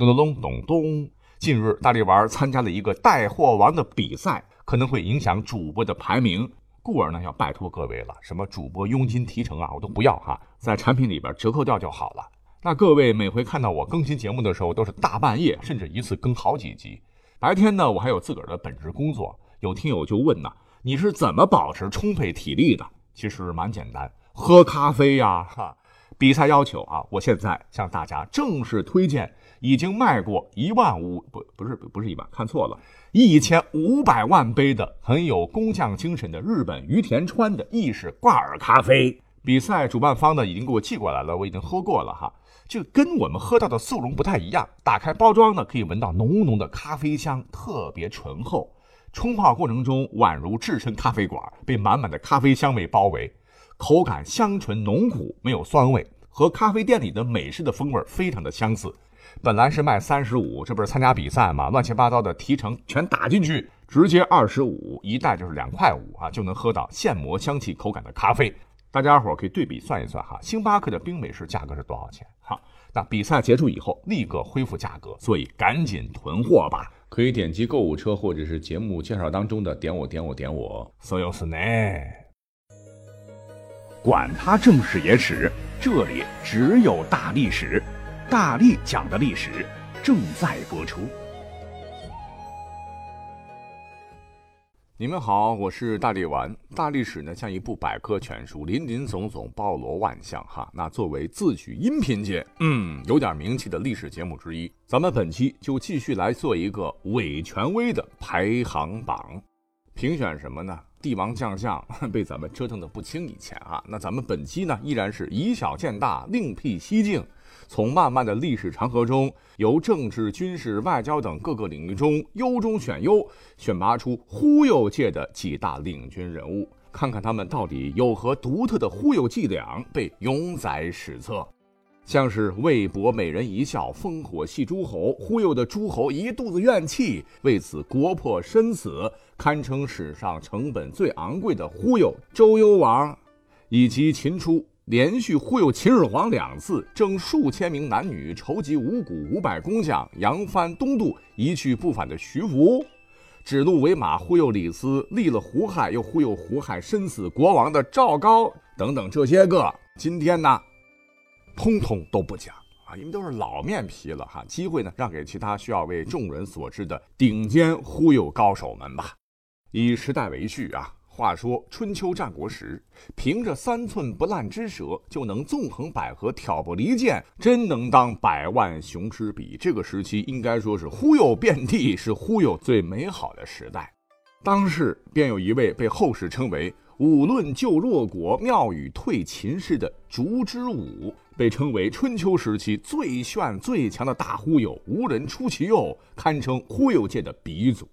咚咚咚咚咚。近日，大力丸参加了一个带货王的比赛，可能会影响主播的排名，故而呢，要拜托各位了，什么主播佣金提成啊，我都不要哈，在产品里边折扣掉就好了。那各位每回看到我更新节目的时候，都是大半夜，甚至一次更好几集。白天呢，我还有自个儿的本职工作。有听友就问呢，你是怎么保持充沛体力的？其实蛮简单，喝咖啡呀，哈。比赛要求啊，我现在向大家正式推荐已经卖过一万五不不是不是一万，看错了，一千五百万杯的很有工匠精神的日本于田川的意式挂耳咖啡。比赛主办方呢已经给我寄过来了，我已经喝过了哈，就跟我们喝到的速溶不太一样。打开包装呢，可以闻到浓浓的咖啡香，特别醇厚。冲泡过程中宛如置身咖啡馆，被满满的咖啡香味包围。口感香醇浓苦，没有酸味，和咖啡店里的美式的风味非常的相似。本来是卖三十五，这不是参加比赛嘛？乱七八糟的提成全打进去，直接二十五一袋就是两块五啊，就能喝到现磨香气口感的咖啡。大家伙可以对比算一算哈，星巴克的冰美式价格是多少钱？哈，那比赛结束以后立刻恢复价格，所以赶紧囤货吧。可以点击购物车或者是节目介绍当中的点我点我点我。所有是呢。管他正史野史，这里只有大历史，大力讲的历史正在播出。你们好，我是大力丸。大历史呢，像一部百科全书，林林总总，包罗万象哈。那作为自诩音频界，嗯，有点名气的历史节目之一，咱们本期就继续来做一个伪权威的排行榜。评选什么呢？帝王将相 被咱们折腾的不轻以前啊，那咱们本期呢依然是以小见大，另辟蹊径，从漫漫的历史长河中，由政治、军事、外交等各个领域中优中选优，选拔出忽悠界的几大领军人物，看看他们到底有何独特的忽悠伎俩，被永载史册。像是为博美人一笑，烽火戏诸侯，忽悠的诸侯一肚子怨气，为此国破身死，堪称史上成本最昂贵的忽悠周幽王，以及秦初连续忽悠秦始皇两次，征数千名男女，筹集五谷五百工匠，扬帆东渡，一去不返的徐福，指鹿为马忽悠李斯，立了胡亥又忽悠胡亥身死国王的赵高等等这些个，今天呢？通通都不讲啊，因为都是老面皮了哈。机会呢，让给其他需要为众人所知的顶尖忽悠高手们吧。以时代为序啊，话说春秋战国时，凭着三寸不烂之舌就能纵横捭阖、挑拨离间，真能当百万雄师比。这个时期应该说是忽悠遍地，是忽悠最美好的时代。当时便有一位被后世称为“武论救弱国，妙语退秦氏”的烛之武。被称为春秋时期最炫最强的大忽悠，无人出其右，堪称忽悠界的鼻祖。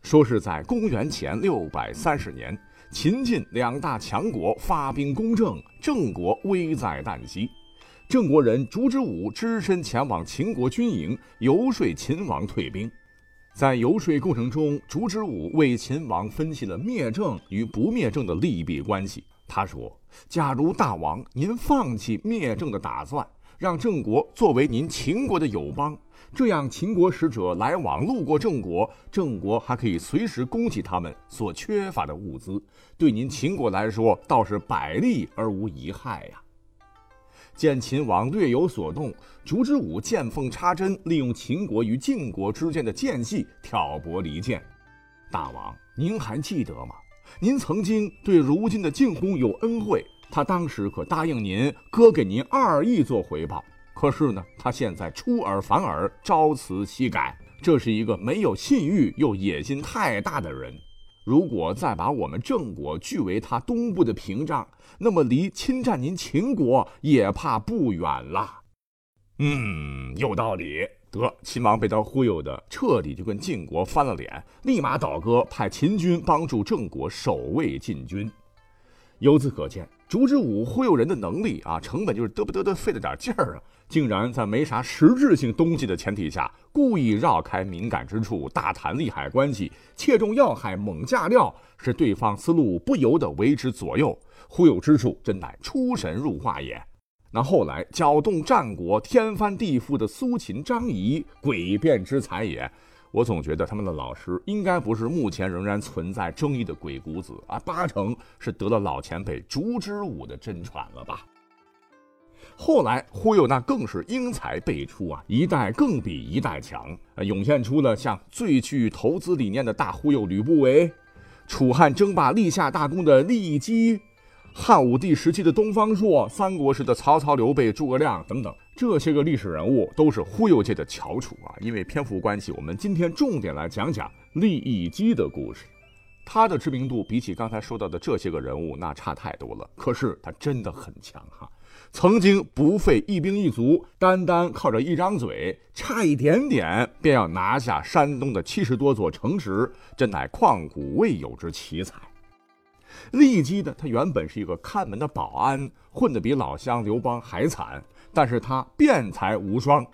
说是在公元前六百三十年，秦晋两大强国发兵攻郑，郑国危在旦夕。郑国人烛之武只身前往秦国军营，游说秦王退兵。在游说过程中，烛之武为秦王分析了灭郑与不灭郑的利弊关系。他说：“假如大王您放弃灭郑的打算，让郑国作为您秦国的友邦，这样秦国使者来往路过郑国，郑国还可以随时供给他们所缺乏的物资，对您秦国来说倒是百利而无一害呀。”见秦王略有所动，烛之武见缝插针，利用秦国与晋国之间的间隙挑拨离间。大王，您还记得吗？您曾经对如今的晋公有恩惠，他当时可答应您割给您二亿做回报。可是呢，他现在出尔反尔，朝辞夕改，这是一个没有信誉又野心太大的人。如果再把我们郑国据为他东部的屏障，那么离侵占您秦国也怕不远了。嗯，有道理。得，秦王被他忽悠的彻底，就跟晋国翻了脸，立马倒戈，派秦军帮助郑国守卫晋军。由此可见，烛之武忽悠人的能力啊，成本就是嘚不嘚的费了点劲儿啊，竟然在没啥实质性东西的前提下，故意绕开敏感之处，大谈利害关系，切中要害，猛架料，使对方思路不由得为之左右，忽悠之处真乃出神入化也。那后来搅动战国、天翻地覆的苏秦、张仪，诡辩之才也。我总觉得他们的老师应该不是目前仍然存在争议的鬼谷子啊，八成是得了老前辈烛之武的真传了吧。后来忽悠那更是英才辈出啊，一代更比一代强，涌现出了像最具投资理念的大忽悠吕不韦，楚汉争霸立下大功的骊姬。汉武帝时期的东方朔，三国时的曹操、刘备、诸葛亮等等，这些个历史人物都是忽悠界的翘楚啊。因为篇幅关系，我们今天重点来讲讲利益姬的故事。他的知名度比起刚才说到的这些个人物，那差太多了。可是他真的很强哈，曾经不费一兵一卒，单单靠着一张嘴，差一点点便要拿下山东的七十多座城池，真乃旷古未有之奇才。利姬呢，他原本是一个看门的保安，混得比老乡刘邦还惨。但是他辩才无双。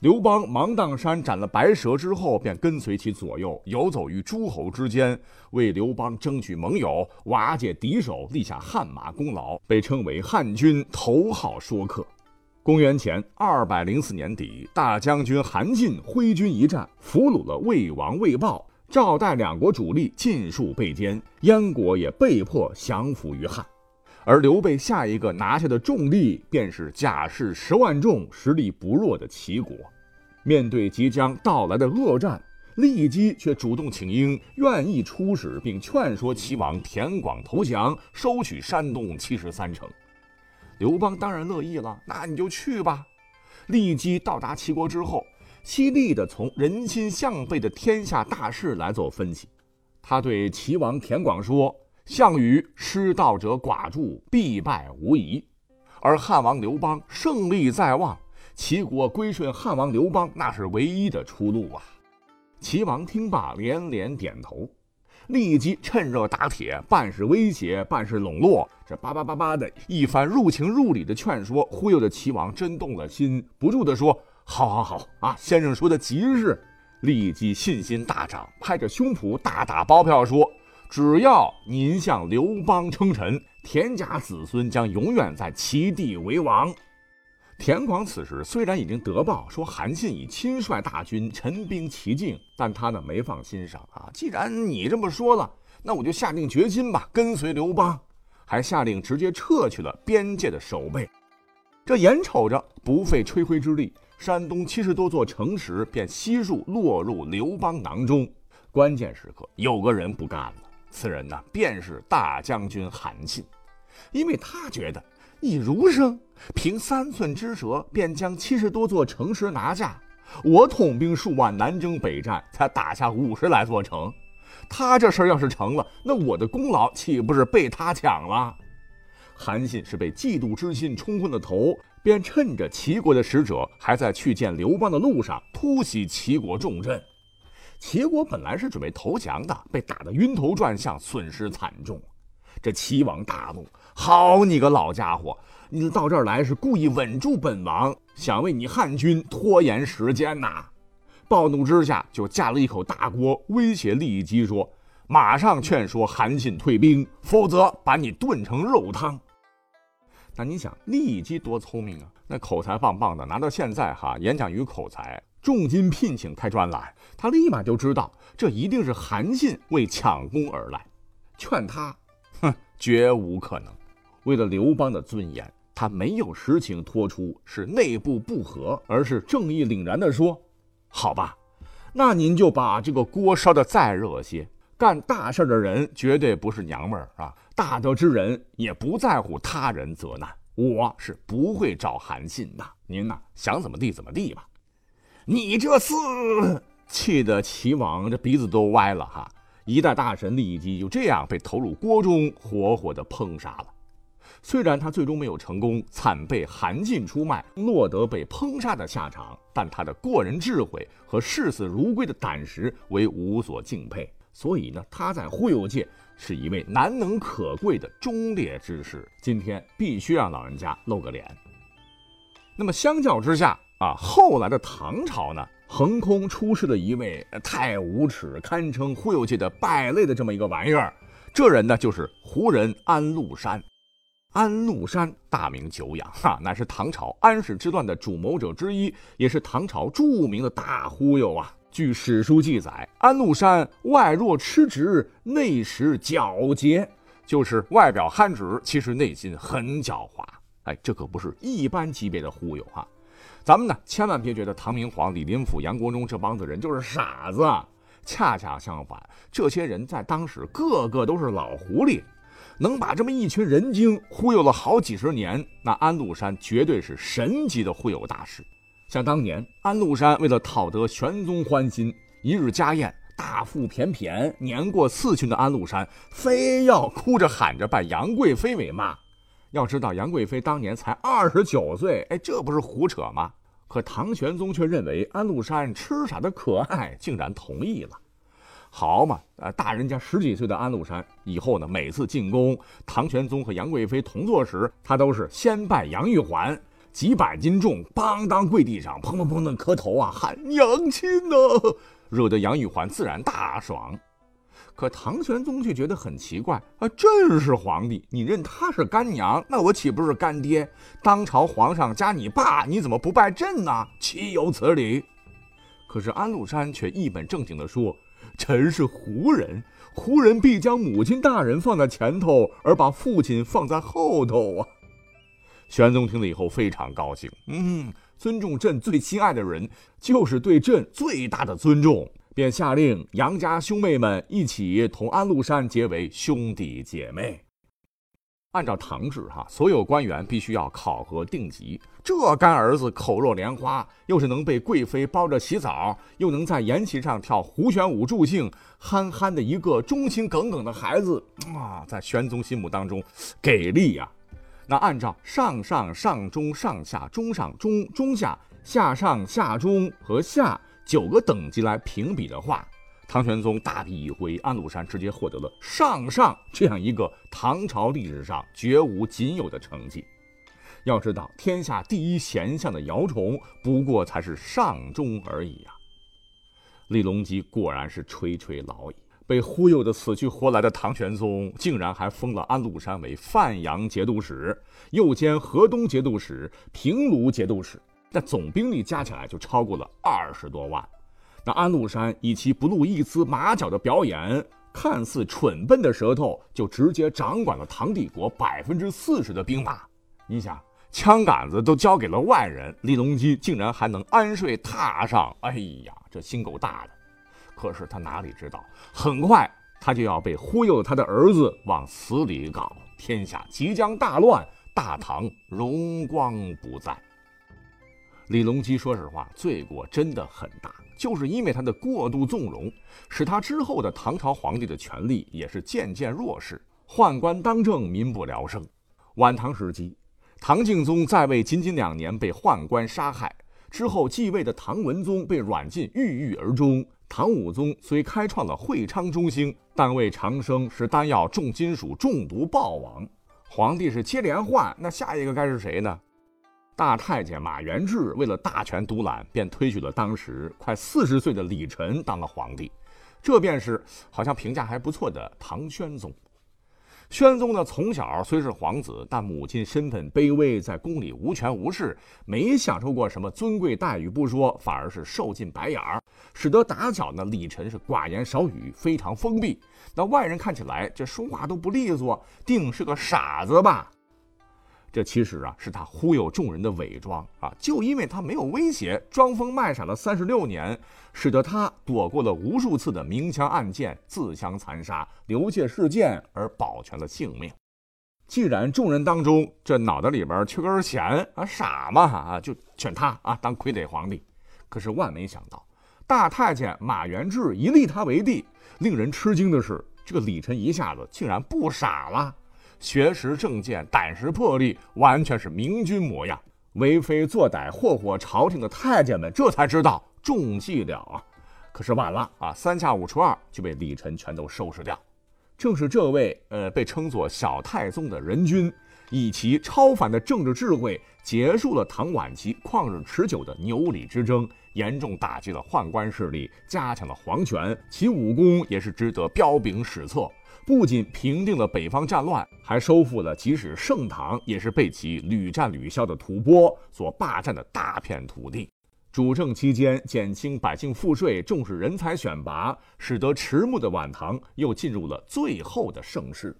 刘邦芒砀山斩了白蛇之后，便跟随其左右，游走于诸侯之间，为刘邦争取盟友，瓦解敌手，立下汗马功劳，被称为汉军头号说客。公元前二百零四年底，大将军韩信挥军一战，俘虏了魏王魏豹。赵代两国主力尽数被歼，燕国也被迫降服于汉，而刘备下一个拿下的重地便是甲士十万众、实力不弱的齐国。面对即将到来的恶战，骊姬却主动请缨，愿意出使，并劝说齐王田广投降，收取山东七十三城。刘邦当然乐意了，那你就去吧。骊姬到达齐国之后。犀利地从人心向背的天下大事来做分析，他对齐王田广说：“项羽失道者寡助，必败无疑；而汉王刘邦胜利在望，齐国归顺汉王刘邦，那是唯一的出路啊！”齐王听罢连连点头，立即趁热打铁，半是威胁，半是笼络，这叭叭叭叭的一番入情入理的劝说，忽悠的齐王真动了心，不住地说。好，好，好啊！先生说的极是，立即信心大涨，拍着胸脯大打包票说：“只要您向刘邦称臣，田家子孙将永远在齐地为王。”田广此时虽然已经得报说韩信已亲率大军陈兵齐境，但他呢没放心上啊。既然你这么说了，那我就下定决心吧，跟随刘邦，还下令直接撤去了边界的守备。这眼瞅着不费吹灰之力。山东七十多座城池便悉数落入刘邦囊中。关键时刻，有个人不干了。此人呢，便是大将军韩信。因为他觉得，以儒生凭三寸之舌便将七十多座城池拿下，我统兵数万南征北战才打下五十来座城。他这事儿要是成了，那我的功劳岂不是被他抢了？韩信是被嫉妒之心冲昏了头。便趁着齐国的使者还在去见刘邦的路上，突袭齐国重镇。齐国本来是准备投降的，被打得晕头转向，损失惨重。这齐王大怒：“好你个老家伙，你到这儿来是故意稳住本王，想为你汉军拖延时间呐！”暴怒之下，就架了一口大锅，威胁骊姬说：“马上劝说韩信退兵，否则把你炖成肉汤。”那你想，骊姬多聪明啊！那口才棒棒的，拿到现在哈，演讲与口才，重金聘请开专栏，他立马就知道这一定是韩信为抢功而来，劝他，哼，绝无可能。为了刘邦的尊严，他没有实情托出是内部不和，而是正义凛然地说：“好吧，那您就把这个锅烧得再热些。干大事的人绝对不是娘们儿啊！”大德之人也不在乎他人责难，我是不会找韩信的。您呐，想怎么地怎么地吧。你这厮气得齐王这鼻子都歪了哈！一代大神骊姬就这样被投入锅中，活活的烹杀了。虽然他最终没有成功，惨被韩信出卖，落得被烹杀的下场，但他的过人智慧和视死如归的胆识为无所敬佩。所以呢，他在忽悠界。是一位难能可贵的忠烈之士，今天必须让老人家露个脸。那么相较之下啊，后来的唐朝呢，横空出世的一位太无耻，堪称忽悠界的败类的这么一个玩意儿，这人呢就是胡人安禄山。安禄山，大名久仰，哈，乃是唐朝安史之乱的主谋者之一，也是唐朝著名的大忽悠啊。据史书记载，安禄山外若痴直，内实狡黠，就是外表憨直，其实内心很狡猾。哎，这可不是一般级别的忽悠哈。咱们呢，千万别觉得唐明皇、李林甫、杨国忠这帮子人就是傻子，恰恰相反，这些人在当时个个都是老狐狸，能把这么一群人精忽悠了好几十年，那安禄山绝对是神级的忽悠大师。像当年安禄山为了讨得玄宗欢心，一日家宴，大腹便便，年过四旬的安禄山非要哭着喊着拜杨贵妃为妈。要知道杨贵妃当年才二十九岁，哎，这不是胡扯吗？可唐玄宗却认为安禄山痴傻的可爱，竟然同意了。好嘛，呃，大人家十几岁的安禄山，以后呢，每次进宫，唐玄宗和杨贵妃同坐时，他都是先拜杨玉环，几百斤重，邦当跪地上，砰砰砰的磕头啊，喊娘亲呢，惹得杨玉环自然大爽。可唐玄宗却觉得很奇怪啊！朕是皇帝，你认他是干娘，那我岂不是干爹？当朝皇上加你爸，你怎么不拜朕呢？岂有此理！可是安禄山却一本正经地说：“臣是胡人，胡人必将母亲大人放在前头，而把父亲放在后头啊！”玄宗听了以后非常高兴，嗯，尊重朕最亲爱的人，就是对朕最大的尊重。便下令杨家兄妹们一起同安禄山结为兄弟姐妹。按照唐制，哈，所有官员必须要考核定级。这干儿子口若莲花，又是能被贵妃包着洗澡，又能在筵席上跳胡旋舞助兴，憨憨的一个忠心耿耿的孩子啊，在玄宗心目当中给力呀。那按照上上上中上下中上中中下下上下中和下。九个等级来评比的话，唐玄宗大笔一挥，安禄山直接获得了上上这样一个唐朝历史上绝无仅有的成绩。要知道，天下第一贤相的姚崇不过才是上中而已啊。李隆基果然是垂垂老矣，被忽悠的死去活来的唐玄宗，竟然还封了安禄山为范阳节度使，又兼河东节度使、平卢节度使。那总兵力加起来就超过了二十多万。那安禄山以其不露一丝马脚的表演，看似蠢笨的舌头，就直接掌管了唐帝国百分之四十的兵马。你想，枪杆子都交给了外人，李隆基竟然还能安睡榻上？哎呀，这心够大的。可是他哪里知道，很快他就要被忽悠他的儿子往死里搞，天下即将大乱，大唐荣光不再。李隆基说实话，罪过真的很大，就是因为他的过度纵容，使他之后的唐朝皇帝的权力也是渐渐弱势，宦官当政，民不聊生。晚唐时期，唐敬宗在位仅仅两年，被宦官杀害之后，继位的唐文宗被软禁，郁郁而终。唐武宗虽开创了会昌中兴，但为长生是丹药重金属中毒暴亡。皇帝是接连换，那下一个该是谁呢？大太监马元志为了大权独揽，便推举了当时快四十岁的李忱当了皇帝，这便是好像评价还不错的唐宣宗。宣宗呢，从小虽是皇子，但母亲身份卑微，在宫里无权无势，没享受过什么尊贵待遇不说，反而是受尽白眼儿，使得打小呢，李晨是寡言少语，非常封闭。那外人看起来这说话都不利索，定是个傻子吧？这其实啊是他忽悠众人的伪装啊！就因为他没有威胁，装疯卖傻了三十六年，使得他躲过了无数次的明枪暗箭、自相残杀、流血事件，而保全了性命。既然众人当中这脑袋里边缺根弦啊，傻嘛啊，就选他啊当傀儡皇帝。可是万没想到，大太监马元志一立他为帝，令人吃惊的是，这个李晨一下子竟然不傻了。学识正见，胆识魄力，完全是明君模样。为非作歹，祸祸朝廷的太监们这才知道中计了啊！可是晚了啊，三下五除二就被李晨全都收拾掉。正是这位呃被称作小太宗的仁君，以其超凡的政治智慧，结束了唐晚期旷日持久的牛李之争，严重打击了宦官势力，加强了皇权。其武功也是值得彪炳史册。不仅平定了北方战乱，还收复了即使盛唐也是被其屡战屡消的吐蕃所霸占的大片土地。主政期间，减轻百姓赋税，重视人才选拔，使得迟暮的晚唐又进入了最后的盛世。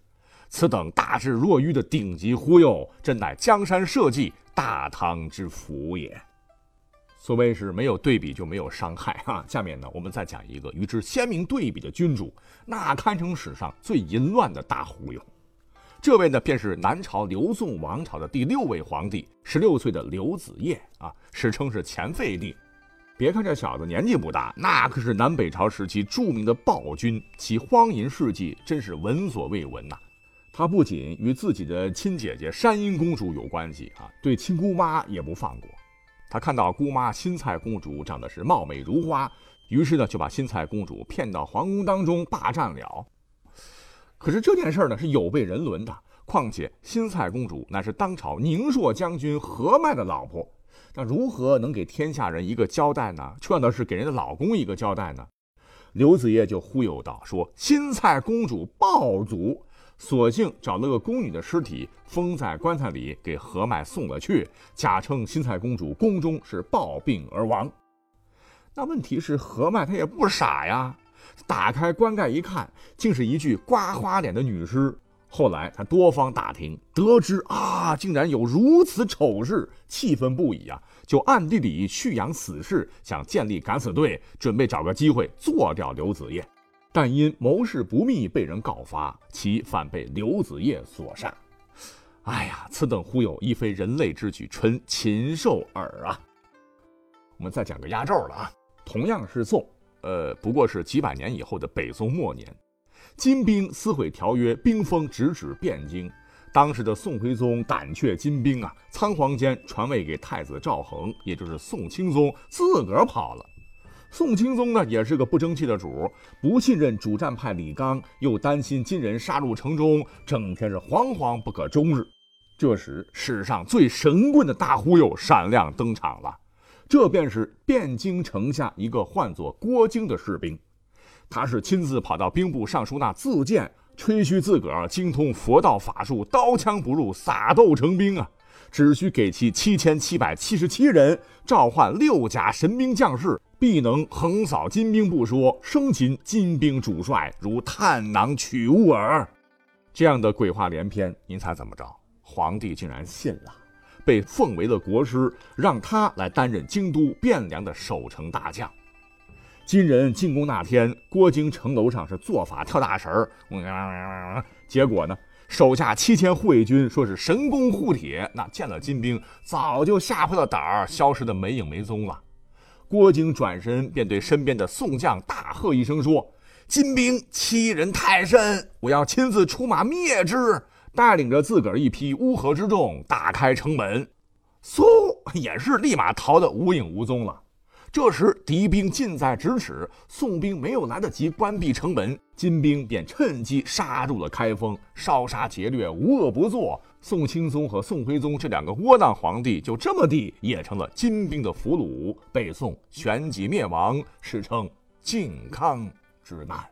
此等大智若愚的顶级忽悠，真乃江山社稷、大唐之福也。所谓是没有对比就没有伤害哈。下面呢，我们再讲一个与之鲜明对比的君主，那堪称史上最淫乱的大忽悠。这位呢，便是南朝刘宋王朝的第六位皇帝，十六岁的刘子业啊，史称是前废帝。别看这小子年纪不大，那可是南北朝时期著名的暴君，其荒淫事迹真是闻所未闻呐。他不仅与自己的亲姐姐山阴公主有关系啊，对亲姑妈也不放过。他看到姑妈新蔡公主长得是貌美如花，于是呢就把新蔡公主骗到皇宫当中霸占了。可是这件事呢是有悖人伦的，况且新蔡公主乃是当朝宁朔将军何迈的老婆，那如何能给天下人一个交代呢？劝的是给人的老公一个交代呢？刘子业就忽悠道：“说新蔡公主暴祖。”索性找了个宫女的尸体封在棺材里，给何迈送了去，假称新蔡公主宫中是暴病而亡。那问题是何迈他也不傻呀，打开棺盖一看，竟是一具刮花脸的女尸。后来他多方打听，得知啊，竟然有如此丑事，气愤不已啊，就暗地里蓄养死士，想建立敢死队，准备找个机会做掉刘子业。但因谋事不密，被人告发，其反被刘子业所杀。哎呀，此等忽悠亦非人类之举，纯禽兽耳啊！我们再讲个压轴了啊，同样是宋，呃，不过是几百年以后的北宋末年，金兵撕毁条约，兵锋直指汴京。当时的宋徽宗胆怯金兵啊，仓皇间传位给太子赵恒，也就是宋钦宗，自个儿跑了。宋钦宗呢，也是个不争气的主，不信任主战派李纲，又担心金人杀入城中，整天是惶惶不可终日。这时，史上最神棍的大忽悠闪亮登场了，这便是汴京城下一个唤作郭京的士兵，他是亲自跑到兵部尚书那自荐，吹嘘自个儿精通佛道法术，刀枪不入，撒豆成兵啊！只需给其七千七百七十七人，召唤六甲神兵将士。必能横扫金兵不说，生擒金兵主帅如探囊取物耳。这样的鬼话连篇，您猜怎么着？皇帝竟然信了，被奉为了国师，让他来担任京都汴梁的守城大将。金人进宫那天，郭京城楼上是做法跳大神儿，结果呢，手下七千护卫军说是神功护体，那见了金兵早就吓破了胆儿，消失的没影没踪了。郭靖转身便对身边的宋将大喝一声说：“金兵欺人太甚，我要亲自出马灭之。”带领着自个儿一批乌合之众打开城门，嗖，也是立马逃得无影无踪了。这时敌兵近在咫尺，宋兵没有来得及关闭城门，金兵便趁机杀入了开封，烧杀劫掠，无恶不作。宋钦宗和宋徽宗这两个窝囊皇帝就这么地也成了金兵的俘虏，北宋旋即灭亡，史称靖康之难。